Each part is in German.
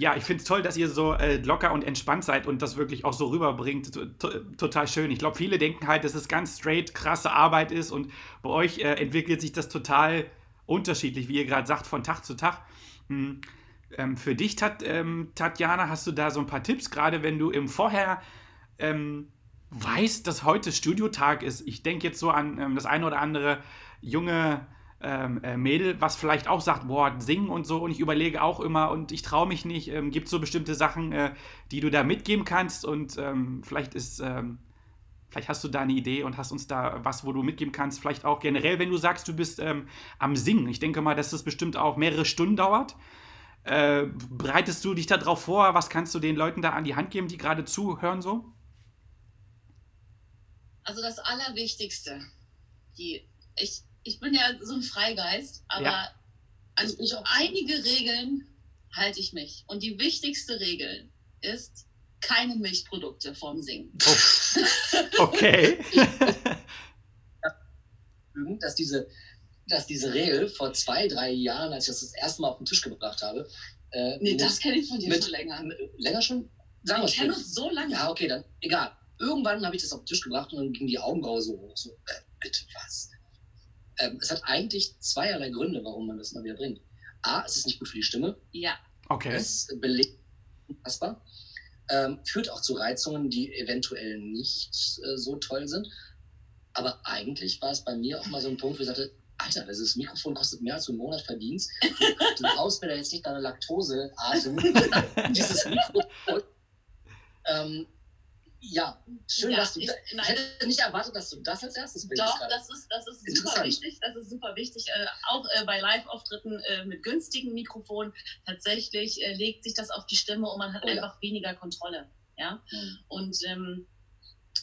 Ja, ich finde es toll, dass ihr so äh, locker und entspannt seid und das wirklich auch so rüberbringt. total schön. Ich glaube, viele denken halt, dass es ganz straight krasse Arbeit ist und bei euch äh, entwickelt sich das total unterschiedlich, wie ihr gerade sagt, von Tag zu Tag. Hm. Ähm, für dich, Tat, ähm, Tatjana, hast du da so ein paar Tipps, gerade wenn du im Vorher ähm, weißt, dass heute Studiotag ist. Ich denke jetzt so an ähm, das eine oder andere junge ähm, äh, Mädel, was vielleicht auch sagt, boah, singen und so. Und ich überlege auch immer und ich traue mich nicht. Ähm, Gibt es so bestimmte Sachen, äh, die du da mitgeben kannst? Und ähm, vielleicht ist, ähm, vielleicht hast du da eine Idee und hast uns da was, wo du mitgeben kannst. Vielleicht auch generell, wenn du sagst, du bist ähm, am Singen. Ich denke mal, dass das bestimmt auch mehrere Stunden dauert. Äh, bereitest du dich da drauf vor? Was kannst du den Leuten da an die Hand geben, die gerade zuhören so? Also das Allerwichtigste, die ich ich bin ja so ein Freigeist, aber ja. an einige Regeln halte ich mich. Und die wichtigste Regel ist keine Milchprodukte vorm Singen. Oh. Okay. dass diese, dass diese Regel vor zwei, drei Jahren, als ich das das erste Mal auf den Tisch gebracht habe. Äh, nee, das kenne ich von dir mit, schon länger. Länger schon? Sagen ich kenne uns so lange. Ja, okay, dann egal. Irgendwann habe ich das auf den Tisch gebracht und dann ging die Augenbraue so hoch. So, äh, bitte was? Ähm, es hat eigentlich zweierlei Gründe, warum man das mal wieder bringt. A, es ist nicht gut für die Stimme. Ja. Okay. Es belegt unfassbar. Ähm, führt auch zu Reizungen, die eventuell nicht äh, so toll sind. Aber eigentlich war es bei mir auch mal so ein Punkt, wo ich sagte, Alter, dieses Mikrofon kostet mehr als du im Monat verdienst. Du haust mir da jetzt nicht deine Laktoseatem. dieses Mikrofon. Ähm, ja, schön, ja, dass du. Ich, ich hätte nicht erwartet, dass du das als erstes bringst. Doch, das ist, das ist super wichtig. Das ist super wichtig. Äh, auch äh, bei Live-Auftritten äh, mit günstigen Mikrofonen tatsächlich äh, legt sich das auf die Stimme und man hat oh, einfach ja. weniger Kontrolle. Ja. Mhm. Und ähm,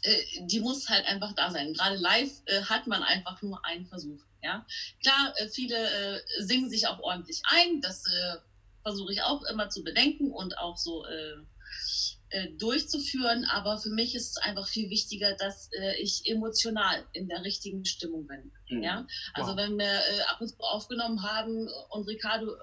äh, die muss halt einfach da sein. Gerade live äh, hat man einfach nur einen Versuch. Ja. Klar, viele singen sich auch ordentlich ein. Das versuche ich auch immer zu bedenken und auch so äh, durchzuführen. Aber für mich ist es einfach viel wichtiger, dass äh, ich emotional in der richtigen Stimmung bin. Mhm. Ja? Also wow. wenn wir äh, ab und zu aufgenommen haben und Ricardo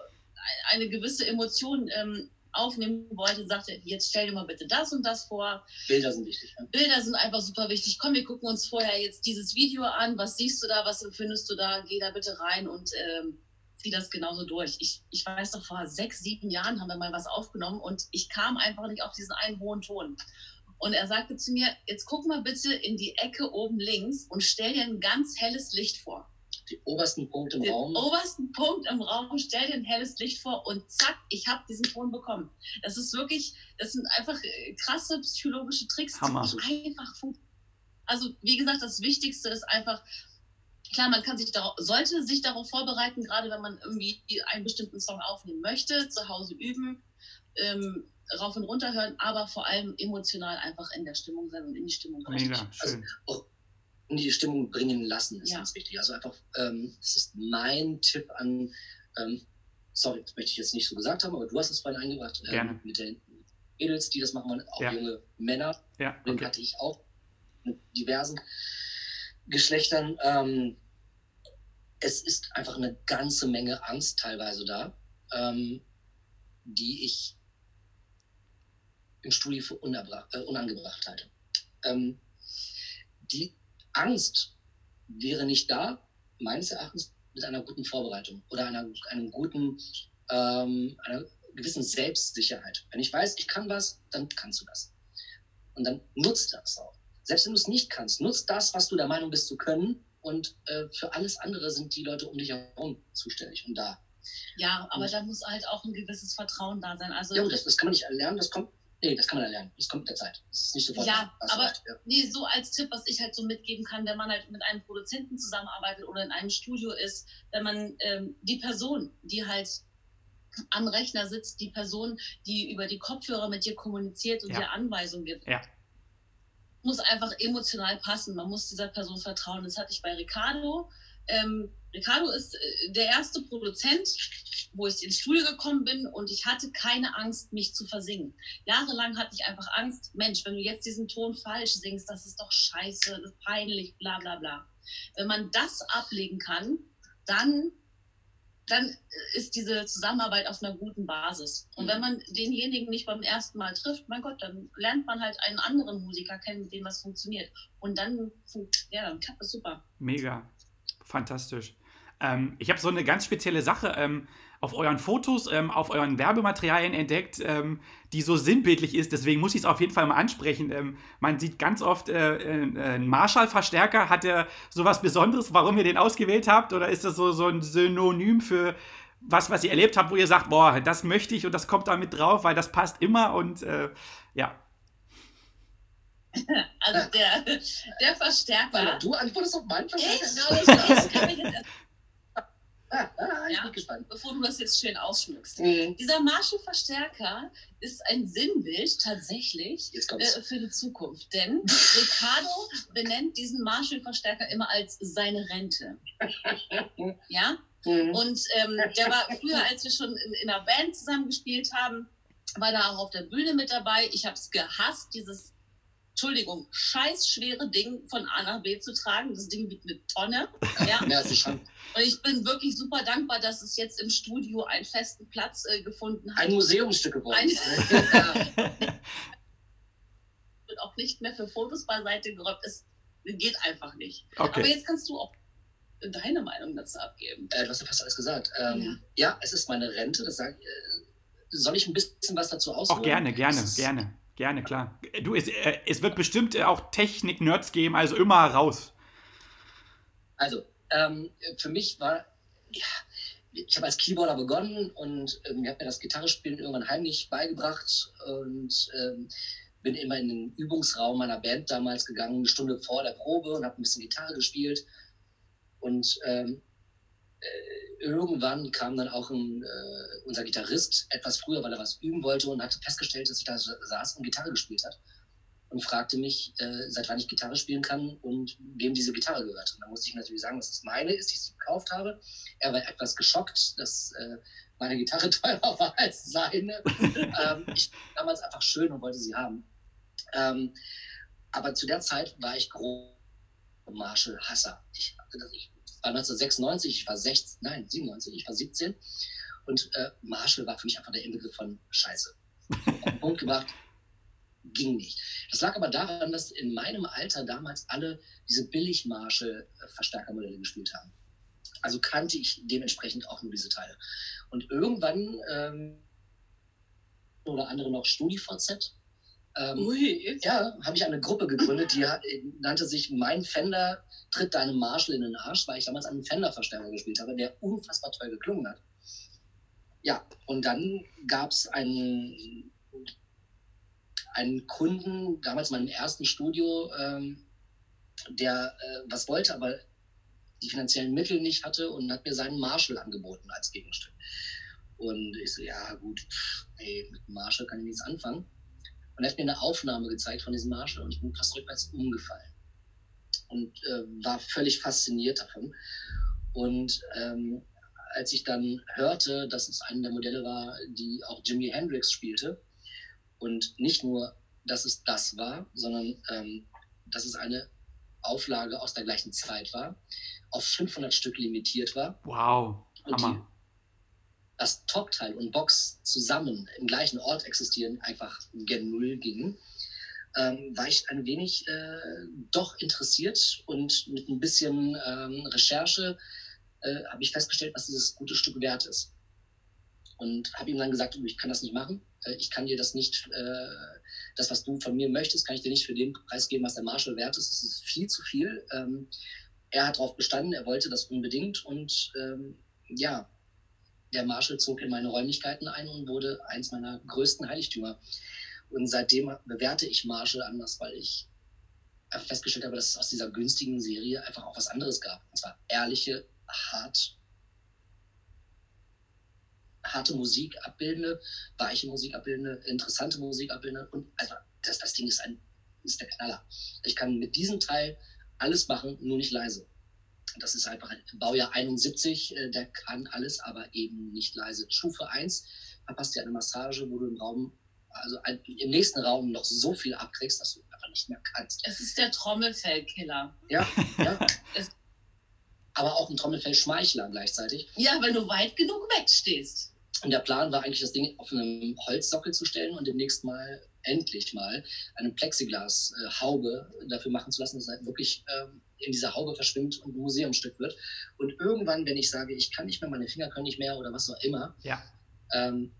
eine gewisse Emotion ähm, aufnehmen wollte, sagte, jetzt stell dir mal bitte das und das vor. Bilder sind wichtig. Ja? Bilder sind einfach super wichtig. Komm, wir gucken uns vorher jetzt dieses Video an. Was siehst du da? Was empfindest du da? Geh da bitte rein und ähm, ziehe das genauso durch. Ich, ich weiß doch, vor sechs, sieben Jahren haben wir mal was aufgenommen und ich kam einfach nicht auf diesen einen hohen Ton. Und er sagte zu mir, jetzt guck mal bitte in die Ecke oben links und stell dir ein ganz helles Licht vor. Den obersten Punkt im Den Raum. obersten Punkt im Raum, stell dir ein helles Licht vor und zack, ich habe diesen Ton bekommen. Das ist wirklich, das sind einfach äh, krasse psychologische Tricks, Hammer. die einfach funktionieren. Also wie gesagt, das Wichtigste ist einfach, klar, man kann sich darauf, sollte sich darauf vorbereiten, gerade wenn man irgendwie einen bestimmten Song aufnehmen möchte, zu Hause üben, ähm, rauf und runter hören, aber vor allem emotional einfach in der Stimmung sein und in die Stimmung bringen. Mega, schön. Also, in die Stimmung bringen lassen ist ja. ganz wichtig. Also einfach, ähm, das ist mein Tipp an, ähm, sorry, das möchte ich jetzt nicht so gesagt haben, aber du hast es vorhin eingebracht, ähm, Gerne. mit den Mädels, die das machen wollen, auch ja. junge Männer. Ja, okay. Den hatte ich auch mit diversen Geschlechtern. Ähm, es ist einfach eine ganze Menge Angst teilweise da, ähm, die ich im Studio für äh, unangebracht halte. Ähm, die Angst wäre nicht da, meines Erachtens, mit einer guten Vorbereitung oder einer, einem guten, ähm, einer gewissen Selbstsicherheit. Wenn ich weiß, ich kann was, dann kannst du das. Und dann nutzt das auch. Selbst wenn du es nicht kannst, nutzt das, was du der Meinung bist zu können und äh, für alles andere sind die Leute um dich herum zuständig und da. Ja, aber und, da muss halt auch ein gewisses Vertrauen da sein. Also ja, das, das kann man nicht erlernen, das kommt Nee, das kann man erlernen. Das kommt mit der Zeit. Das ist nicht sofort. Ja, aber ja. Nee, so als Tipp, was ich halt so mitgeben kann, wenn man halt mit einem Produzenten zusammenarbeitet oder in einem Studio ist, wenn man ähm, die Person, die halt am Rechner sitzt, die Person, die über die Kopfhörer mit dir kommuniziert und ja. dir Anweisungen gibt, ja. Muss einfach emotional passen. Man muss dieser Person vertrauen. Das hatte ich bei Ricardo. Ähm, Ricardo ist äh, der erste Produzent, wo ich ins Studio gekommen bin und ich hatte keine Angst, mich zu versingen. Jahrelang hatte ich einfach Angst, Mensch, wenn du jetzt diesen Ton falsch singst, das ist doch scheiße, das ist peinlich, bla bla bla. Wenn man das ablegen kann, dann, dann ist diese Zusammenarbeit auf einer guten Basis. Und wenn man denjenigen nicht beim ersten Mal trifft, mein Gott, dann lernt man halt einen anderen Musiker kennen, mit dem was funktioniert. Und dann, ja, dann klappt es super. Mega. Fantastisch. Ähm, ich habe so eine ganz spezielle Sache ähm, auf euren Fotos, ähm, auf euren Werbematerialien entdeckt, ähm, die so sinnbildlich ist. Deswegen muss ich es auf jeden Fall mal ansprechen. Ähm, man sieht ganz oft äh, äh, einen Marshall-Verstärker. Hat er sowas Besonderes, warum ihr den ausgewählt habt? Oder ist das so, so ein Synonym für was, was ihr erlebt habt, wo ihr sagt, boah, das möchte ich und das kommt da mit drauf, weil das passt immer und äh, ja. Also der, der Verstärker. Du antwortest auf meinen Verstärker? Ich, genau, das kann ich jetzt Ah, ich ja, bin gespannt. Bevor du das jetzt schön ausschmückst. Mhm. Dieser Marshall-Verstärker ist ein Sinnbild tatsächlich äh, für die Zukunft. Denn Ricardo benennt diesen Marshall-Verstärker immer als seine Rente. ja? Mhm. Und ähm, der war früher, als wir schon in, in einer Band zusammengespielt haben, war da auch auf der Bühne mit dabei. Ich habe es gehasst, dieses Entschuldigung, scheiß schwere Ding von A nach B zu tragen. Das Ding wiegt eine Tonne. Ja, ja ist schon. Und ich bin wirklich super dankbar, dass es jetzt im Studio einen festen Platz äh, gefunden hat. Ein Museumsstück geworden. Ein wird auch nicht mehr für Fotos beiseite geräumt. Es geht einfach nicht. Okay. Aber jetzt kannst du auch deine Meinung dazu abgeben. Äh, du hast ja fast alles gesagt. Ähm, ja. ja. es ist meine Rente. Das sag, äh, soll ich ein bisschen was dazu ausholen? Auch gerne, gerne, gerne. Gerne, klar. Du, es, äh, es wird bestimmt äh, auch Technik-Nerds geben, also immer raus. Also, ähm, für mich war, ja, ich habe als Keyboarder begonnen und ähm, ich habe mir das Gitarrespielen irgendwann heimlich beigebracht und ähm, bin immer in den Übungsraum meiner Band damals gegangen, eine Stunde vor der Probe und habe ein bisschen Gitarre gespielt. Und ähm, äh, irgendwann kam dann auch ein, äh, unser Gitarrist etwas früher, weil er was üben wollte und hatte festgestellt, dass ich da saß und Gitarre gespielt hat und fragte mich, äh, seit wann ich Gitarre spielen kann und wem diese Gitarre gehört. Und da musste ich natürlich sagen, dass es meine ist, die ich sie gekauft habe. Er war etwas geschockt, dass äh, meine Gitarre teurer war als seine. ähm, ich damals einfach schön und wollte sie haben. Ähm, aber zu der Zeit war ich groß Marshall-Hasser. Ich, ich war 1996, ich war 16, nein, 97, ich war 17. Und äh, Marshall war für mich einfach der Inbegriff von Scheiße. Auf den Punkt gebracht, ging nicht. Das lag aber daran, dass in meinem Alter damals alle diese Billig-Marshall-Verstärkermodelle gespielt haben. Also kannte ich dementsprechend auch nur diese Teile. Und irgendwann ähm, oder andere noch StudiVZ ähm, Ui. Ja, habe ich eine Gruppe gegründet, die nannte sich Mein Fender tritt deinem Marshall in den Arsch, weil ich damals einen Fender-Verstärker gespielt habe, der unfassbar toll geklungen hat. Ja, und dann gab es einen, einen Kunden, damals in meinem ersten Studio, ähm, der äh, was wollte, aber die finanziellen Mittel nicht hatte und hat mir seinen Marshall angeboten als Gegenstück. Und ich so, ja gut, ey, mit Marshall kann ich nichts anfangen. Und er hat mir eine Aufnahme gezeigt von diesem Marshall und ich bin fast rückwärts umgefallen und äh, war völlig fasziniert davon. Und ähm, als ich dann hörte, dass es eine der Modelle war, die auch Jimi Hendrix spielte und nicht nur, dass es das war, sondern ähm, dass es eine Auflage aus der gleichen Zeit war, auf 500 Stück limitiert war. Wow, Hammer das Topteil und Box zusammen im gleichen Ort existieren, einfach gen Null gingen, ähm, war ich ein wenig äh, doch interessiert und mit ein bisschen ähm, Recherche äh, habe ich festgestellt, was dieses gute Stück wert ist. Und habe ihm dann gesagt, ich kann das nicht machen. Äh, ich kann dir das nicht, äh, das, was du von mir möchtest, kann ich dir nicht für den Preis geben, was der Marshall wert ist. Das ist viel zu viel. Ähm, er hat darauf bestanden, er wollte das unbedingt und ähm, ja, der Marshall zog in meine Räumlichkeiten ein und wurde eins meiner größten Heiligtümer. Und seitdem bewerte ich Marshall anders, weil ich festgestellt habe, dass es aus dieser günstigen Serie einfach auch was anderes gab. Und zwar ehrliche, hart, harte Musik abbildende, weiche Musik abbildende, interessante Musik abbildende. Und also das, das Ding ist, ein, ist der Knaller. Ich kann mit diesem Teil alles machen, nur nicht leise. Das ist einfach ein Baujahr 71, äh, der kann alles, aber eben nicht leise. Stufe 1 verpasst dir eine Massage, wo du im Raum, also im nächsten Raum noch so viel abkriegst, dass du einfach nicht mehr kannst. Es ist der Trommelfellkiller. Ja, ja. aber auch ein Trommelfellschmeichler gleichzeitig. Ja, wenn du weit genug wegstehst. Und der Plan war eigentlich, das Ding auf einem Holzsockel zu stellen und demnächst mal, endlich mal, eine Plexiglas-Haube dafür machen zu lassen, dass es halt wirklich ähm, in dieser Haube verschwimmt und ein Museumsstück wird. Und irgendwann, wenn ich sage, ich kann nicht mehr, meine Finger können nicht mehr oder was auch immer, ja. ähm,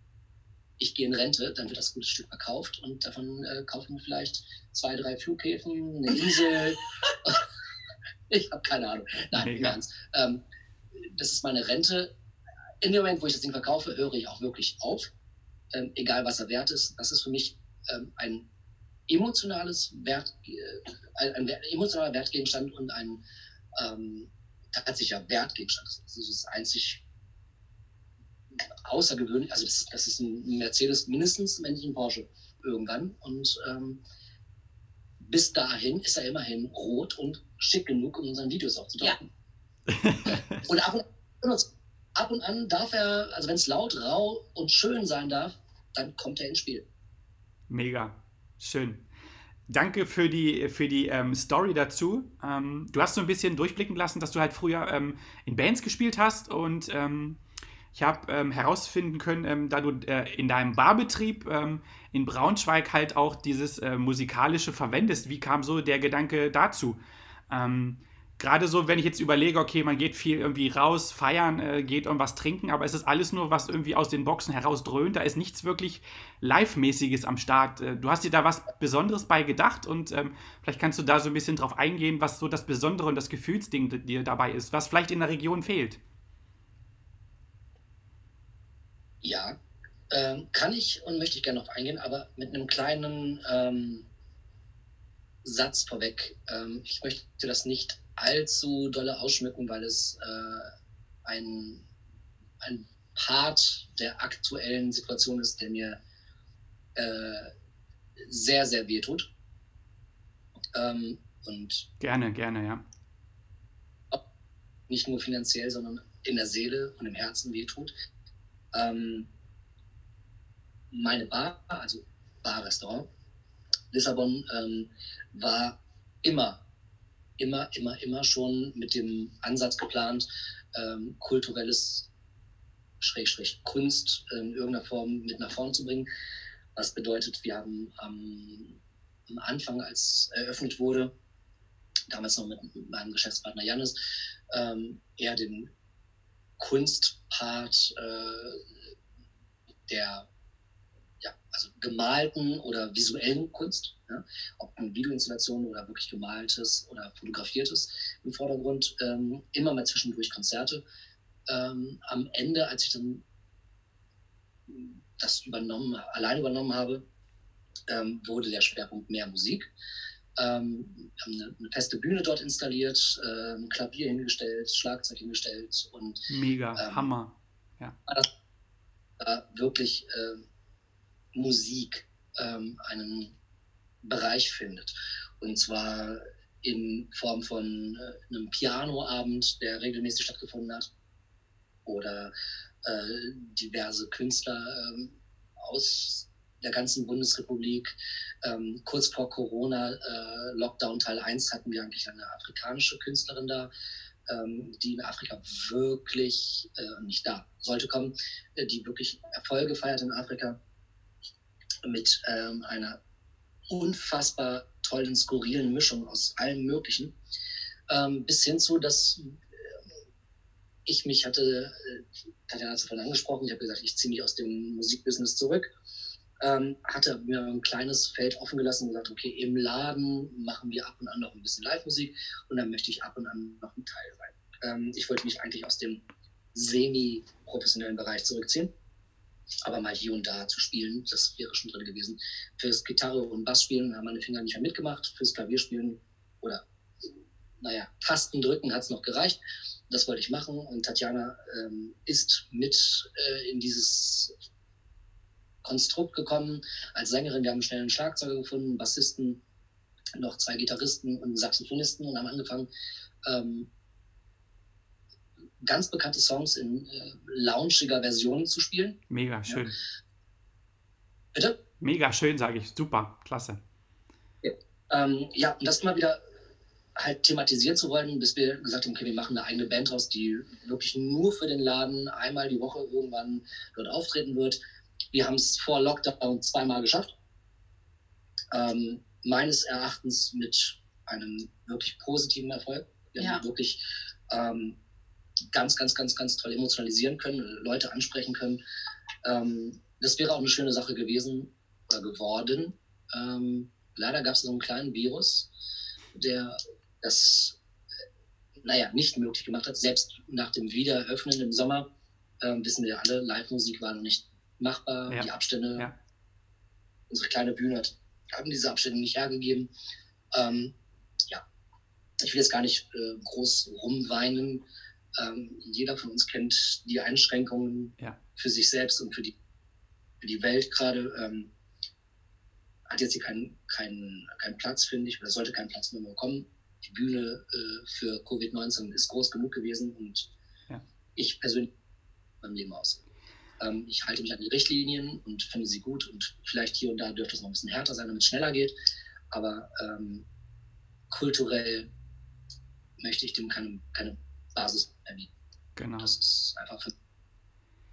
ich gehe in Rente, dann wird das gute Stück verkauft und davon äh, kaufen wir vielleicht zwei, drei Flughäfen, eine Insel. ich habe keine Ahnung. Nein, im Ernst. Ähm, das ist meine Rente in dem Moment, wo ich das Ding verkaufe, höre ich auch wirklich auf, ähm, egal was er wert ist. Das ist für mich ähm, ein emotionales Wert, äh, ein, ein, emotionaler Wertgegenstand und ein ähm, tatsächlicher Wertgegenstand. Das ist das einzig außergewöhnlich. Also das, das, ist ein Mercedes mindestens, wenn nicht ein Porsche irgendwann. Und ähm, bis dahin ist er immerhin rot und schick genug, um unseren Videos aufzutauchen. Ja. und ab und ab und an darf er, also wenn es laut, rau und schön sein darf, dann kommt er ins Spiel. Mega, schön. Danke für die, für die ähm, Story dazu. Ähm, du hast so ein bisschen durchblicken lassen, dass du halt früher ähm, in Bands gespielt hast und ähm, ich habe ähm, herausfinden können, ähm, da du äh, in deinem Barbetrieb in Braunschweig halt auch dieses äh, musikalische verwendest. Wie kam so der Gedanke dazu? Gerade so, wenn ich jetzt überlege, okay, man geht viel irgendwie raus, feiern, äh, geht irgendwas trinken, aber es ist alles nur, was irgendwie aus den Boxen heraus dröhnt. Da ist nichts wirklich Live-mäßiges am Start. Äh, du hast dir da was Besonderes bei gedacht und ähm, vielleicht kannst du da so ein bisschen drauf eingehen, was so das Besondere und das Gefühlsding dir dabei ist, was vielleicht in der Region fehlt. Ja, ähm, kann ich und möchte ich gerne darauf eingehen, aber mit einem kleinen ähm, Satz vorweg. Ähm, ich möchte das nicht allzu dolle ausschmücken, weil es äh, ein, ein Part der aktuellen Situation ist, der mir äh, sehr, sehr weh tut. Ähm, und gerne, gerne, ja. Nicht nur finanziell, sondern in der Seele und im Herzen weh tut. Ähm, meine Bar, also Bar-Restaurant, Lissabon, ähm, war immer immer, immer, immer schon mit dem Ansatz geplant, ähm, kulturelles Schrägstrich Kunst in irgendeiner Form mit nach vorne zu bringen. Was bedeutet, wir haben am, am Anfang, als eröffnet wurde, damals noch mit, meinem Geschäftspartner Janis, ähm, eher den Kunstpart äh, der ja, also gemalten oder visuellen Kunst, ja, ob eine Videoinstallation oder wirklich gemaltes oder fotografiertes im Vordergrund, ähm, immer mal zwischendurch Konzerte. Ähm, am Ende, als ich dann das übernommen, allein übernommen habe, ähm, wurde der Schwerpunkt mehr Musik. Ähm, haben eine, eine, feste Bühne dort installiert, äh, ein Klavier hingestellt, Schlagzeug hingestellt und mega ähm, Hammer. Ja. Das, äh, wirklich äh, Musik ähm, einen Bereich findet. Und zwar in Form von äh, einem Pianoabend, der regelmäßig stattgefunden hat, oder äh, diverse Künstler ähm, aus der ganzen Bundesrepublik. Ähm, kurz vor Corona, äh, Lockdown Teil 1, hatten wir eigentlich eine afrikanische Künstlerin da, ähm, die in Afrika wirklich, äh, nicht da, sollte kommen, äh, die wirklich Erfolge feiert in Afrika mit ähm, einer unfassbar tollen, skurrilen Mischung aus allem Möglichen. Ähm, bis hin zu, dass äh, ich mich hatte, äh, Tatjana hat es vorhin angesprochen, ich habe gesagt, ich ziehe mich aus dem Musikbusiness zurück. Ähm, hatte mir ein kleines Feld offen gelassen und gesagt, okay, im Laden machen wir ab und an noch ein bisschen Live-Musik und dann möchte ich ab und an noch ein Teil sein. Ähm, ich wollte mich eigentlich aus dem semi-professionellen Bereich zurückziehen aber mal hier und da zu spielen, das wäre schon drin gewesen. Fürs Gitarre und Bass spielen haben meine Finger nicht mehr mitgemacht, fürs Klavierspielen oder naja, Tasten drücken hat es noch gereicht. Das wollte ich machen und Tatjana ähm, ist mit äh, in dieses Konstrukt gekommen als Sängerin. Wir haben schnell einen Schlagzeuger gefunden, Bassisten, noch zwei Gitarristen und einen Saxophonisten und haben angefangen, ähm, ganz bekannte Songs in äh, launchiger Version zu spielen. Mega schön. Ja. Bitte? Mega schön, sage ich. Super, klasse. Ja, ähm, ja, und das immer wieder halt thematisieren zu wollen, bis wir gesagt haben, okay, wir machen eine eigene Band aus, die wirklich nur für den Laden einmal die Woche irgendwann dort auftreten wird. Wir haben es vor Lockdown zweimal geschafft. Ähm, meines Erachtens mit einem wirklich positiven Erfolg. Wir ja. haben wirklich ähm, ganz, ganz, ganz, ganz toll emotionalisieren können, Leute ansprechen können. Ähm, das wäre auch eine schöne Sache gewesen oder geworden. Ähm, leider gab es so einen kleinen Virus, der das, naja, nicht möglich gemacht hat. Selbst nach dem Wiedereröffnen im Sommer, äh, wissen wir alle, Live-Musik war noch nicht machbar. Ja. Die Abstände, ja. unsere kleine Bühne hat, haben diese Abstände nicht hergegeben. Ähm, ja, ich will jetzt gar nicht äh, groß rumweinen. Ähm, jeder von uns kennt die Einschränkungen ja. für sich selbst und für die, für die Welt gerade. Ähm, hat jetzt hier keinen kein, kein Platz, finde ich, oder sollte keinen Platz mehr bekommen. Die Bühne äh, für Covid-19 ist groß genug gewesen und ja. ich persönlich mein Leben aus. Ähm, ich halte mich an die Richtlinien und finde sie gut und vielleicht hier und da dürfte es noch ein bisschen härter sein, damit es schneller geht. Aber ähm, kulturell möchte ich dem keine, keine Basis erbieten. Genau. Das ist einfach für,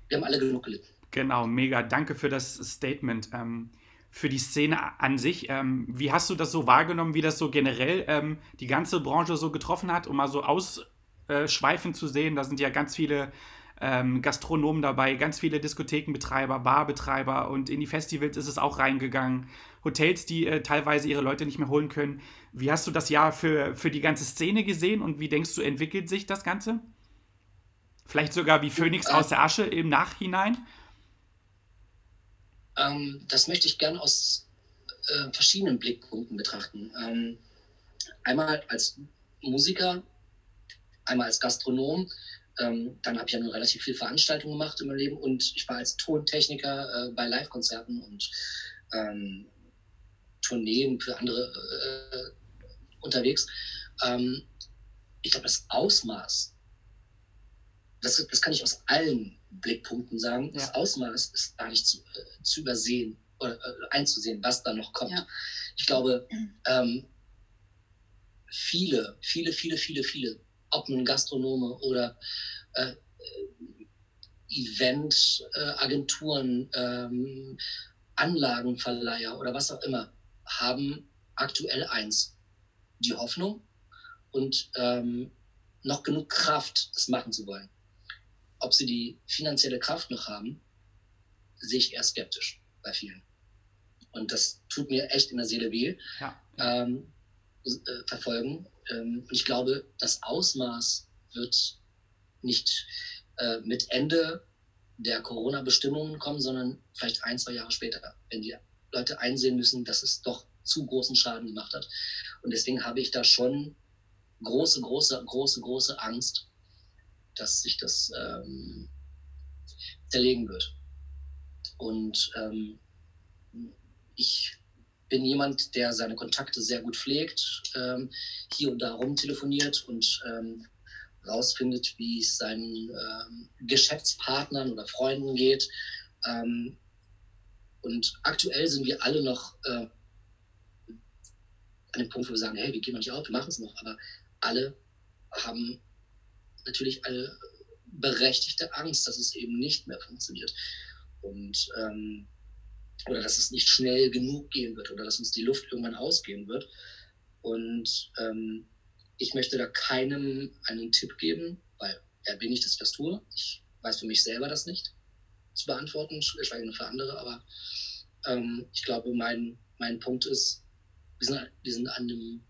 wir haben alle genug gelitten. Genau, mega. Danke für das Statement. Ähm, für die Szene an sich. Ähm, wie hast du das so wahrgenommen, wie das so generell ähm, die ganze Branche so getroffen hat, um mal so ausschweifend zu sehen? Da sind ja ganz viele ähm, Gastronomen dabei, ganz viele Diskothekenbetreiber, Barbetreiber und in die Festivals ist es auch reingegangen. Hotels, die äh, teilweise ihre Leute nicht mehr holen können. Wie hast du das Jahr für, für die ganze Szene gesehen und wie denkst du, entwickelt sich das Ganze? Vielleicht sogar wie Phönix aus der Asche im Nachhinein? Ähm, das möchte ich gern aus äh, verschiedenen Blickpunkten betrachten. Ähm, einmal als Musiker, einmal als Gastronom ähm, dann habe ich ja nur relativ viel Veranstaltungen gemacht in meinem Leben und ich war als Tontechniker äh, bei Live-Konzerten und ähm, Tourneen für andere äh, unterwegs. Ähm, ich glaube, das Ausmaß, das, das kann ich aus allen Blickpunkten sagen, ja. das Ausmaß ist gar nicht zu, äh, zu übersehen oder äh, einzusehen, was da noch kommt. Ja. Ich glaube, ähm, viele, viele, viele, viele, viele ob nun Gastronome oder äh, Eventagenturen, äh, ähm, Anlagenverleiher oder was auch immer, haben aktuell eins, die Hoffnung und ähm, noch genug Kraft, das machen zu wollen. Ob sie die finanzielle Kraft noch haben, sehe ich eher skeptisch bei vielen. Und das tut mir echt in der Seele weh. Ja. Ähm, äh, verfolgen. Ähm, und ich glaube, das Ausmaß wird nicht äh, mit Ende der Corona-Bestimmungen kommen, sondern vielleicht ein, zwei Jahre später, wenn die Leute einsehen müssen, dass es doch zu großen Schaden gemacht hat. Und deswegen habe ich da schon große, große, große, große Angst, dass sich das ähm, zerlegen wird. Und ähm, ich bin jemand, der seine Kontakte sehr gut pflegt, ähm, hier und da rumtelefoniert und ähm, rausfindet, wie es seinen ähm, Geschäftspartnern oder Freunden geht. Ähm, und aktuell sind wir alle noch äh, an dem Punkt, wo wir sagen, hey, wir gehen nicht auf, wir machen es noch. Aber alle haben natürlich eine berechtigte Angst, dass es eben nicht mehr funktioniert. Und ähm, oder dass es nicht schnell genug gehen wird oder dass uns die Luft irgendwann ausgehen wird. Und ähm, ich möchte da keinem einen Tipp geben, weil wer bin ich, dass ich das tue? Ich weiß für mich selber das nicht zu beantworten, geschweige denn für andere, aber ähm, ich glaube, mein, mein Punkt ist, wir sind, wir sind an einem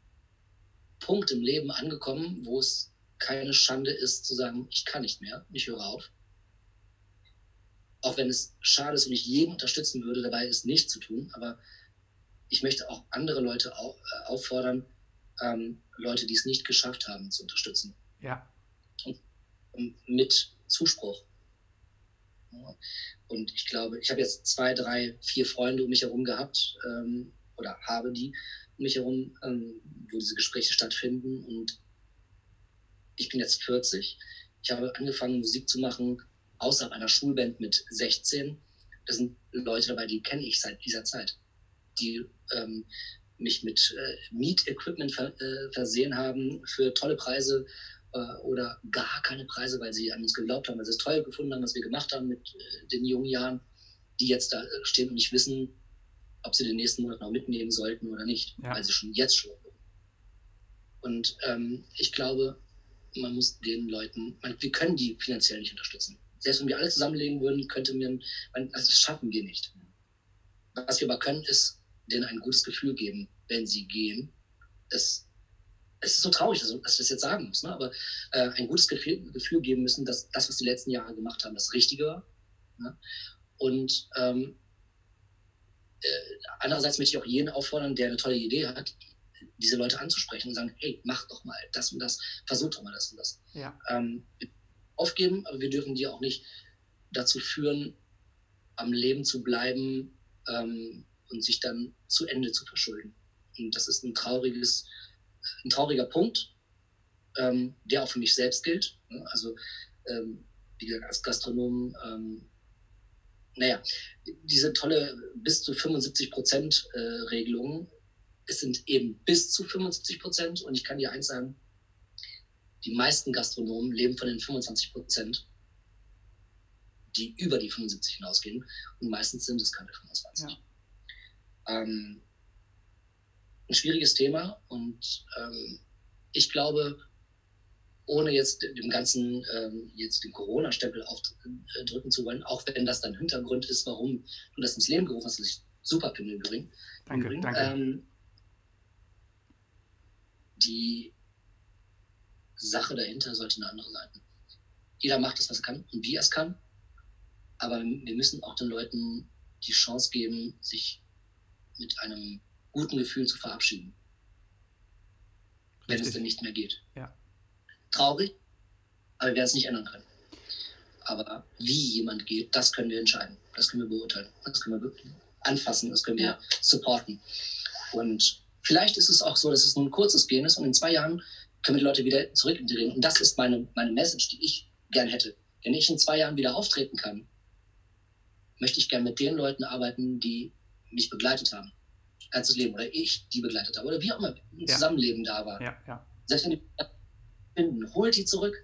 Punkt im Leben angekommen, wo es keine Schande ist zu sagen, ich kann nicht mehr, ich höre auf. Auch wenn es schade ist und ich jeden unterstützen würde, dabei es nicht zu tun. Aber ich möchte auch andere Leute auch, äh, auffordern, ähm, Leute, die es nicht geschafft haben, zu unterstützen. Ja. Und, und mit Zuspruch. Ja. Und ich glaube, ich habe jetzt zwei, drei, vier Freunde um mich herum gehabt ähm, oder habe die um mich herum, ähm, wo diese Gespräche stattfinden. Und ich bin jetzt 40. Ich habe angefangen, Musik zu machen außerhalb einer Schulband mit 16. Da sind Leute dabei, die kenne ich seit dieser Zeit, die ähm, mich mit äh, Meet-Equipment ver äh, versehen haben für tolle Preise äh, oder gar keine Preise, weil sie an uns geglaubt haben, weil sie es toll gefunden haben, was wir gemacht haben mit äh, den jungen Jahren, die jetzt da äh, stehen und nicht wissen, ob sie den nächsten Monat noch mitnehmen sollten oder nicht, ja. weil sie schon jetzt schon. Und ähm, ich glaube, man muss den Leuten, man, wir können die finanziell nicht unterstützen. Selbst wenn wir alle zusammenlegen würden, könnte man, also das schaffen wir nicht. Was wir aber können, ist denen ein gutes Gefühl geben, wenn sie gehen. Es, es ist so traurig, dass ich das jetzt sagen muss, ne? aber äh, ein gutes Gefühl, Gefühl, geben müssen, dass das, was die letzten Jahre gemacht haben, das Richtige war. Ne? Und ähm, äh, andererseits möchte ich auch jeden auffordern, der eine tolle Idee hat, diese Leute anzusprechen und sagen, hey, mach doch mal das und das, versuch doch mal das und das. Ja. Ähm, aufgeben, aber wir dürfen die auch nicht dazu führen, am Leben zu bleiben ähm, und sich dann zu Ende zu verschulden. Und das ist ein trauriges, ein trauriger Punkt, ähm, der auch für mich selbst gilt. Ne? Also, ähm, wie gesagt, als Gastronom, ähm, naja, diese tolle bis zu 75 Prozent äh, Regelung, es sind eben bis zu 75 Prozent und ich kann dir eins sagen, die meisten Gastronomen leben von den 25 Prozent, die über die 75 hinausgehen und meistens sind es keine 25. Ja. Ähm, ein schwieriges Thema und ähm, ich glaube, ohne jetzt dem Ganzen ähm, jetzt den Corona-Stempel aufdrücken äh, zu wollen, auch wenn das dein Hintergrund ist, warum du das ins Leben gerufen hast, was ich super finde übrigens. Danke, übrigens. danke. Ähm, die Sache dahinter sollte eine andere sein. Jeder macht das, was er kann und wie er es kann, aber wir müssen auch den Leuten die Chance geben, sich mit einem guten Gefühl zu verabschieden. Wenn Richtig. es denn nicht mehr geht. Ja. Traurig, aber wir werden es nicht ändern können. Aber wie jemand geht, das können wir entscheiden. Das können wir beurteilen. Das können wir anfassen, das können wir supporten. Und vielleicht ist es auch so, dass es nur ein kurzes Gehen ist und in zwei Jahren können wir die Leute wieder zurück integrieren. Und das ist meine, meine Message, die ich gern hätte. Wenn ich in zwei Jahren wieder auftreten kann, möchte ich gern mit den Leuten arbeiten, die mich begleitet haben. Ganzes Leben. Oder ich, die begleitet habe. Oder wie auch immer ein ja. Zusammenleben da war. Ja, ja. Selbst wenn die finden, holt die zurück.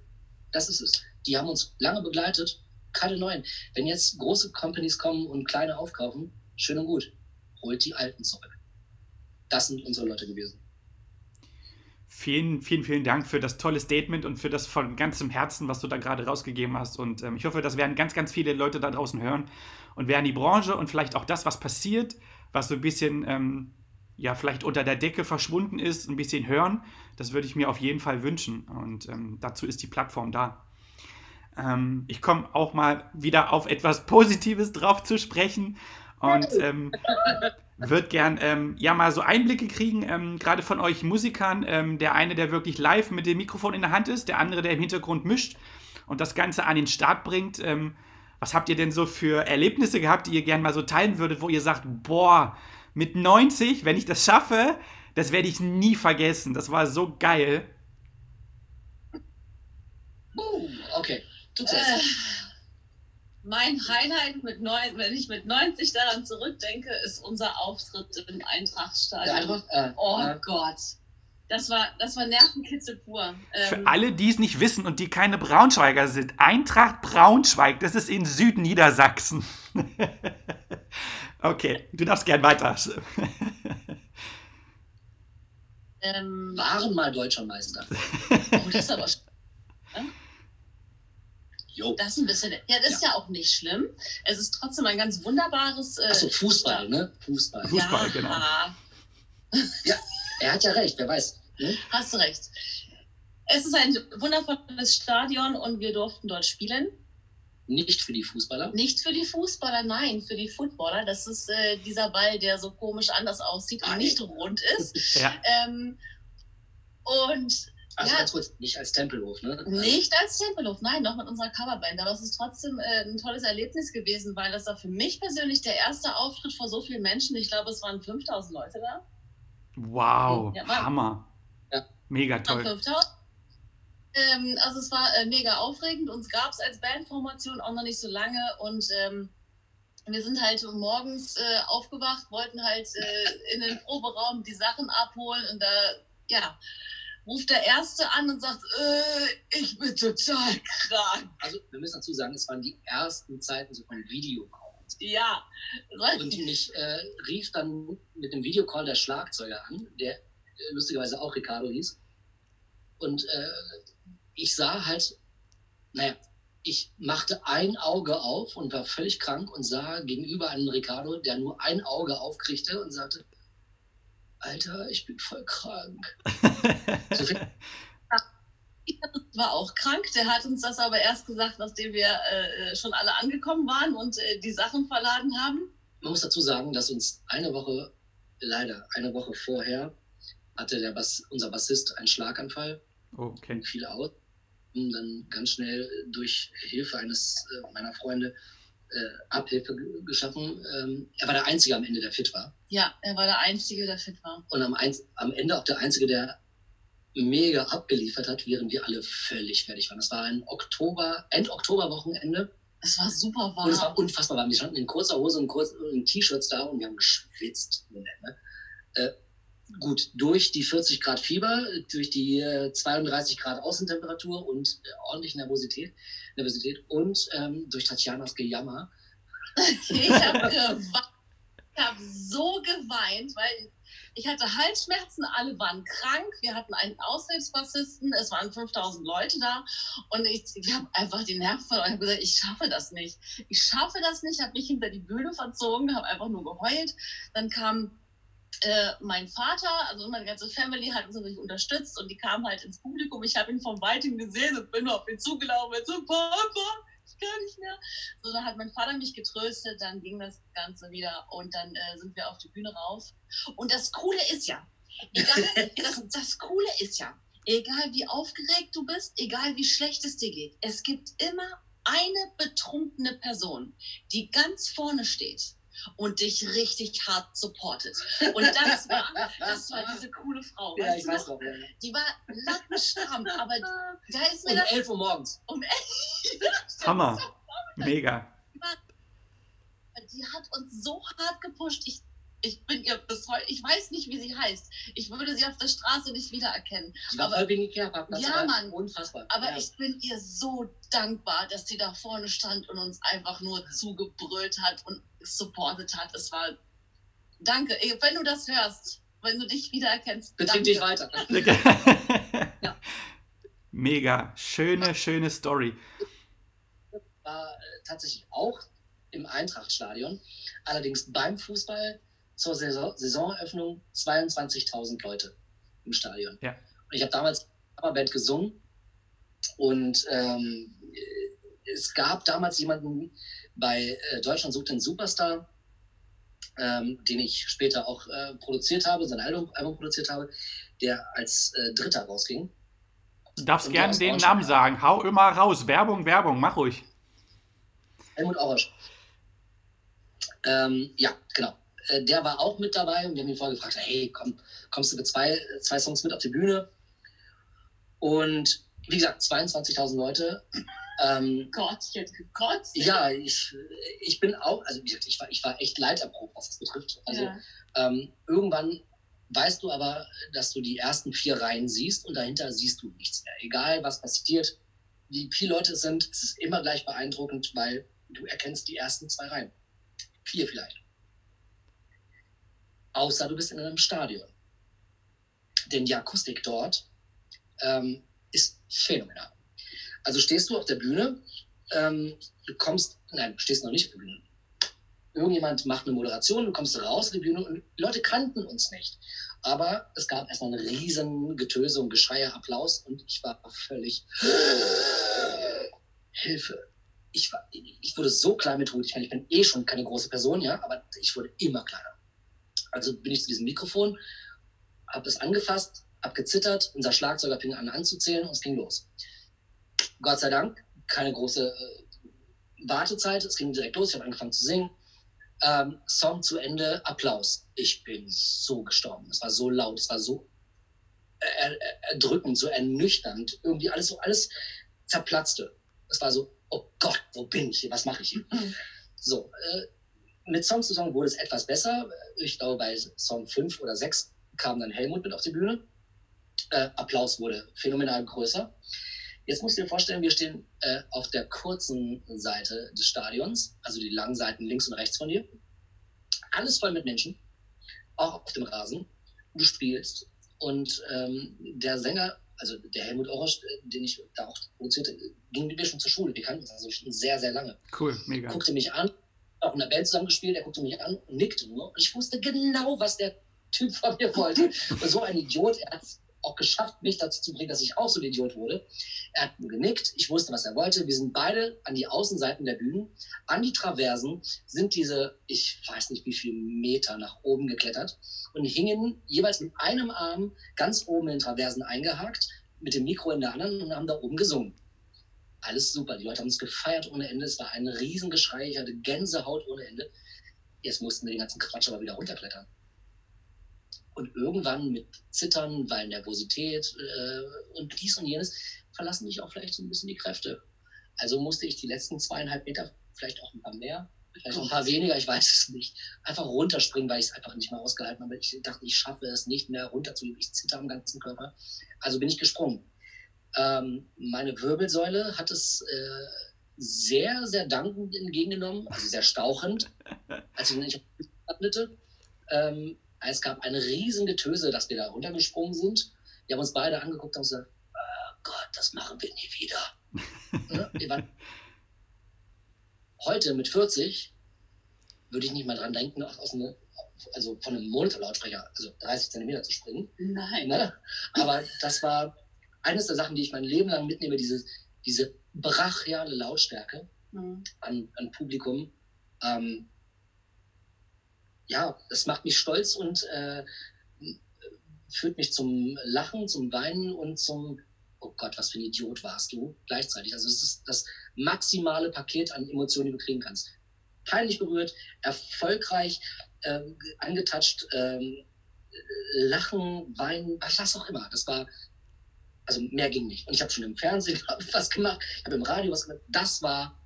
Das ist es. Die haben uns lange begleitet. Keine neuen. Wenn jetzt große Companies kommen und kleine aufkaufen, schön und gut. Holt die Alten zurück. Das sind unsere Leute gewesen. Vielen, vielen, vielen Dank für das tolle Statement und für das von ganzem Herzen, was du da gerade rausgegeben hast. Und ähm, ich hoffe, das werden ganz, ganz viele Leute da draußen hören und werden die Branche und vielleicht auch das, was passiert, was so ein bisschen, ähm, ja, vielleicht unter der Decke verschwunden ist, ein bisschen hören. Das würde ich mir auf jeden Fall wünschen. Und ähm, dazu ist die Plattform da. Ähm, ich komme auch mal wieder auf etwas Positives drauf zu sprechen. Und würde gern ähm, ja mal so Einblicke kriegen, ähm, gerade von euch Musikern. Ähm, der eine, der wirklich live mit dem Mikrofon in der Hand ist, der andere, der im Hintergrund mischt und das Ganze an den Start bringt. Ähm, was habt ihr denn so für Erlebnisse gehabt, die ihr gern mal so teilen würdet, wo ihr sagt, boah, mit 90, wenn ich das schaffe, das werde ich nie vergessen. Das war so geil. Uh, okay. Du mein Highlight, mit neun, wenn ich mit 90 daran zurückdenke, ist unser Auftritt im Eintrachtstadion. Äh, oh äh, Gott. Das war, das war Nervenkitzel pur. Ähm, Für alle, die es nicht wissen und die keine Braunschweiger sind, Eintracht Braunschweig, das ist in Südniedersachsen. okay, du darfst gern weiter. ähm, waren mal deutscher Meister. oh, das ist aber. Jo. Das ist ein bisschen. Ja, das ist ja auch nicht schlimm. Es ist trotzdem ein ganz wunderbares. Äh, Achso, Fußball, ne? Fußball. Fußball, ja. genau. Ja, er hat ja recht, wer weiß. Hm? Hast du recht. Es ist ein wundervolles Stadion und wir durften dort spielen. nicht für die Fußballer. Nicht für die Fußballer, nein, für die Footballer. Das ist äh, dieser Ball, der so komisch anders aussieht und nicht rund ist. Ja. Ähm, und Also Ja. ganz kurz, nicht als Tempelhof, ne? Nicht als Tempelhof, nein, noch mit unserer Coverband. Aber es ist trotzdem äh, ein tolles Erlebnis gewesen, weil das war für mich persönlich der erste Auftritt vor so vielen Menschen. Ich glaube, es waren 5000 Leute da. Wow, Ja, war- Hammer. Ja. Mega toll. 5000. Ähm, also es war äh, mega aufregend. Uns gab es als Bandformation auch noch nicht so lange und ähm, wir sind halt morgens äh, aufgewacht, wollten halt äh, in den Proberaum die Sachen abholen und da, ja, ruft der Erste an und sagt, äh, ich bin total krank. Also wir müssen dazu sagen, es waren die ersten Zeiten so von Videocalls. Ja, Und mich äh, rief dann mit dem Videocall der Schlagzeuger an, der äh, lustigerweise auch Ricardo hieß. Und äh, ich sah halt, naja, ich machte ein Auge auf und war völlig krank und sah gegenüber einen Ricardo, der nur ein Auge aufkriegte und sagte, Alter, ich bin voll krank. So viel, Ich war auch krank. Der hat uns das aber erst gesagt, nachdem wir äh, schon alle angekommen waren und äh, die Sachen verladen haben. man muss dazu sagen, dass uns eine Woche, leider eine Woche vorher, hatte der Bass, unser Bassist einen Schlaganfall. Okay. fiel aus. Und dann ganz schnell durch Hilfe eines äh, meiner Freunde äh, Abhilfe ge- geschaffen. Ähm, er war der Einzige am Ende, der fit war. Ja, er war der Einzige, der fit war. Und am, Einz am Ende auch der Einzige, der mega abgeliefert hat, während wir alle völlig fertig waren. Das war ein Oktober, End-Oktober-Wochenende. Es war super Und es war warm. unfassbar warm. Wir standen in kurzer Hose und, kurz, und in T-Shirts da und wir haben geschwitzt. Ende. Äh, gut, durch die 40 Grad Fieber, durch die äh, 32 Grad Außentemperatur und äh, ordentlich Nervosität, Nervosität und ähm, durch Tatjanas Gejammer. Ich habe habe so geweint, weil ich hatte Halsschmerzen, alle waren krank. Wir hatten einen Aushilfsbassisten, es waren 5000 Leute da und ich, ich habe einfach die Nerven verloren. Ich habe gesagt, ich schaffe das nicht. Ich schaffe das nicht, habe mich hinter die Bühne verzogen, habe einfach nur geheult. Dann kam äh, mein Vater, also meine ganze Family hat uns natürlich unterstützt und die kamen halt ins Publikum. Ich habe ihn von weitem gesehen und bin nur auf ihn zugelaufen und so, Papa, ich kann nicht mehr. So, dann hat mein Vater mich getröstet, dann ging das Ganze wieder und dann äh, sind wir auf die Bühne rauf. Und das Coole ist ja, egal, das, das Coole ist ja, egal wie aufgeregt du bist, egal wie schlecht es dir geht, es gibt immer eine betrunkene Person, die ganz vorne steht und dich richtig hart supportet. Und das war, das war diese coole Frau. Ja, weißt ich du weiß noch? noch. Ja. Die war lattenstramm, aber da ist mir Um das 11 Uhr morgens. um Hammer. Mega. die hat uns so hart gepusht. Ich, ich bin ihr bis heute, ich weiß nicht, wie sie heißt. Ich würde sie auf der Straße nicht wiedererkennen. Die war Aber- voll Ikea-Parkplatz. Ja, Mann. Unfassbar. Aber ja. ich bin ihr so dankbar, dass sie da vorne stand und uns einfach nur zugebrüllt hat und supportet hat. Es war. Danke. Wenn du das hörst, wenn du dich wiedererkennst. Betrieb dich weiter. Mega. Schöne, schöne Story. war tatsächlich auch im Eintrachtstadion. Allerdings beim Fußball zur Saison Saisoneröffnung 22.000 Leute im Stadion. Ja. Und ich habe damals Coverband gesungen und ähm, äh, es gab damals jemanden bei äh, Deutschland sucht den Superstar, ähm, den ich später auch äh, produziert habe, sein Album, Album produziert habe, der als äh, Dritter rausging. Du darfst gerne den Namen sagen. Hau immer raus. Werbung, Werbung. Mach ruhig. Helmut Aurasch. Ähm, ja, genau. Äh, der war auch mit dabei und wir haben ihn vorher gefragt, hey, komm, kommst du mit zwei, zwei Songs mit auf die Bühne? Und wie gesagt, 22.000 Leute. Ähm, Gott, ich hätte gekotzt. ja, ich, ich bin auch, also wie gesagt, ich war, ich war echt leiterprobt, was das betrifft. Also Ja. ähm, irgendwann weißt du aber, dass du die ersten vier Reihen siehst und dahinter siehst du nichts mehr. Egal, was passiert, wie viele Leute es sind, es ist immer gleich beeindruckend, weil du erkennst die ersten zwei Reihen. Vier vielleicht. Außer du bist in einem Stadion. Denn die Akustik dort ähm, ist phänomenal. Also stehst du auf der Bühne, ähm, du kommst, nein, du stehst noch nicht auf der Bühne. Irgendjemand macht eine Moderation, du kommst raus auf die Bühne und die Leute kannten uns nicht. Aber es gab erstmal ein riesen Getöse und Geschrei, Applaus und ich war völlig Hilfe. ich, ich wurde so klein mit Hut. Ich meine, ich bin eh schon keine große Person, ja, aber ich wurde immer kleiner. Also bin ich zu diesem Mikrofon, habe das angefasst, habe gezittert, unser Schlagzeuger fing an anzuzählen und es ging los. Gott sei Dank, keine große äh, Wartezeit, es ging direkt los, ich habe angefangen zu singen. Ähm, Song zu Ende, Applaus. Ich bin so gestorben. Es war so laut, es war so erdrückend, so ernüchternd. Irgendwie alles so, alles zerplatzte. Es war so, oh Gott, wo bin ich hier? Was mache ich hier? Mhm. So, äh, mit Song zu Song wurde es etwas besser. Ich glaube, bei Song 5 oder 6 kam dann Helmut mit auf die Bühne. Äh, Applaus wurde phänomenal größer. Jetzt musst du dir vorstellen, wir stehen äh, auf der kurzen Seite des Stadions, also die langen Seiten links und rechts von dir. Alles voll mit Menschen, auch auf dem Rasen. Du spielst und ähm, der Sänger, also der Helmut Orosch, äh, den ich da auch produzierte, ging mit mir schon zur Schule. Wir kannten uns also schon sehr, sehr lange. Cool, mega. Guckte mich an, auch in der Band zusammengespielt, er guckte mich an und nickte nur. Und ich wusste genau, was der Typ von mir wollte. So ein Idiot, er hat auch geschafft, mich dazu zu bringen, dass ich auch so ein Idiot wurde. Er hat genickt, ich wusste, was er wollte. Wir sind beide an die Außenseiten der Bühnen, an die Traversen, sind diese, ich weiß nicht wie viele Meter nach oben geklettert und hingen jeweils mit einem Arm ganz oben in den Traversen eingehakt, mit dem Mikro in der anderen und haben da oben gesungen. Alles super, die Leute haben uns gefeiert ohne Ende, es war ein Riesengeschrei, ich hatte Gänsehaut ohne Ende. Jetzt mussten wir den ganzen Quatsch aber wieder runterklettern. Und irgendwann mit Zittern, weil Nervosität äh, und dies und jenes verlassen mich auch vielleicht so ein bisschen die Kräfte. Also musste ich die letzten zweieinhalb Meter, vielleicht auch ein paar mehr, vielleicht auch ein paar weniger, ich weiß es nicht, einfach runterspringen, weil ich es einfach nicht mehr ausgehalten habe. Ich dachte, ich schaffe es nicht mehr runterzuleben. Ich zitter am ganzen Körper. Also bin ich gesprungen. Ähm, meine Wirbelsäule hat es äh, sehr, sehr dankend entgegengenommen, also sehr stauchend, als ich nicht landete. Ähm, es gab ein Riesengetöse, dass wir da runtergesprungen sind. Wir haben uns beide angeguckt und gesagt, oh Gott, das machen wir nie wieder. ne? waren, heute mit 40 würde ich nicht mal dran denken, aus eine, also von einem Monitorlautsprecher, also 30 Zentimeter zu springen. Nein. Ne? Aber das war eines der Sachen, die ich mein Leben lang mitnehme, diese, diese brachiale Lautstärke mhm. an, an Publikum. Ähm, ja, das macht mich stolz und äh, führt mich zum Lachen, zum Weinen und zum, oh Gott, was für ein Idiot warst du, gleichzeitig. Also es ist das maximale Paket an Emotionen, die du kriegen kannst. Peinlich berührt, erfolgreich, äh, angetatscht, äh, Lachen, Weinen, was auch immer. Das war, also mehr ging nicht. Und ich habe schon im Fernsehen was gemacht, ich habe im Radio was gemacht. Das war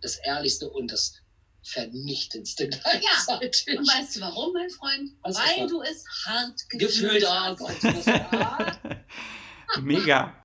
das Ehrlichste und das vernichtendste gleichzeitig. Ja. Und weißt du warum, mein Freund? Was Weil du es hart gefühlt, hast. Mega.